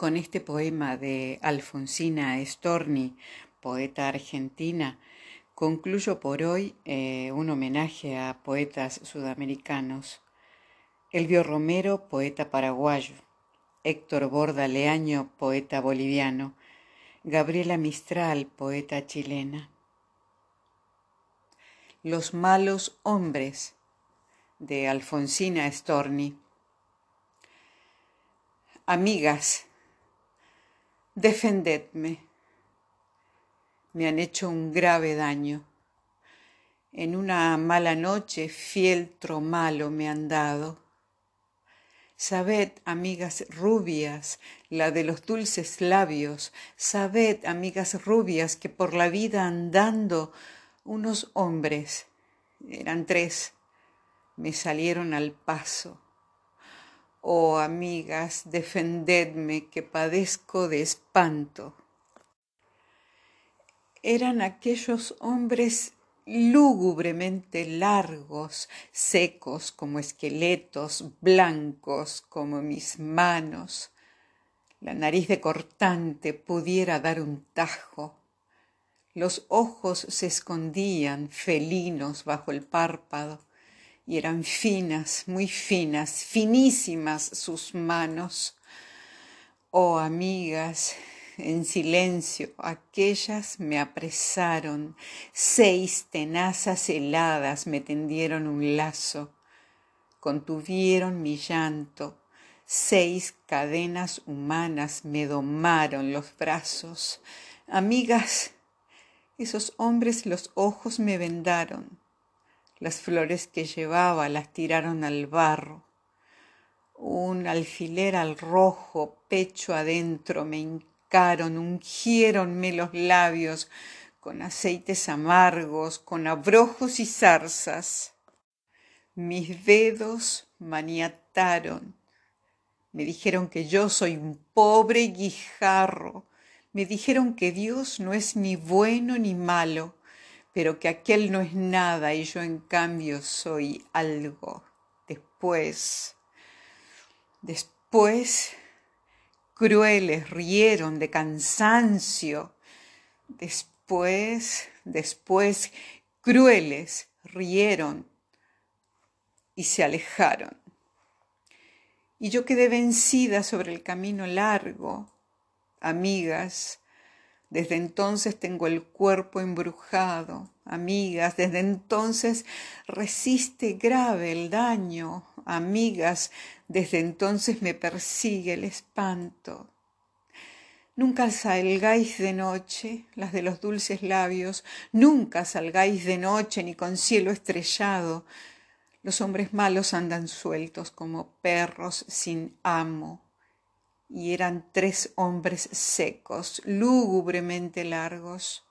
Con este poema de Alfonsina Storni, poeta argentina, concluyo por hoy eh, un homenaje a poetas sudamericanos. Elvio Romero, poeta paraguayo. Héctor Borda Leaño, poeta boliviano. Gabriela Mistral, poeta chilena. Los malos hombres de Alfonsina Storni. Amigas, defendedme. Me han hecho un grave daño. En una mala noche fieltro malo me han dado. Sabed, amigas rubias, la de los dulces labios, sabed, amigas rubias, que por la vida andando unos hombres, eran tres, me salieron al paso Oh amigas, defendedme que padezco de espanto. Eran aquellos hombres lúgubremente largos, secos como esqueletos, blancos como mis manos. La nariz de cortante pudiera dar un tajo. Los ojos se escondían felinos bajo el párpado y eran finas, muy finas, finísimas sus manos. Oh amigas, en silencio aquellas me apresaron, seis tenazas heladas me tendieron un lazo, contuvieron mi llanto, seis cadenas humanas me domaron los brazos. Amigas, esos hombres los ojos me vendaron, las flores que llevaba las tiraron al barro. Un alfiler al rojo, pecho adentro, me hincaron, ungiéronme los labios con aceites amargos, con abrojos y zarzas. Mis dedos maniataron. Me dijeron que yo soy un pobre guijarro. Me dijeron que Dios no es ni bueno ni malo pero que aquel no es nada y yo en cambio soy algo. Después, después, crueles rieron de cansancio. Después, después, crueles rieron y se alejaron. Y yo quedé vencida sobre el camino largo. Amigas, desde entonces tengo el cuerpo embrujado, amigas, desde entonces resiste grave el daño, amigas, desde entonces me persigue el espanto. Nunca salgáis de noche, las de los dulces labios, nunca salgáis de noche ni con cielo estrellado. Los hombres malos andan sueltos como perros sin amo y eran tres hombres secos, lúgubremente largos.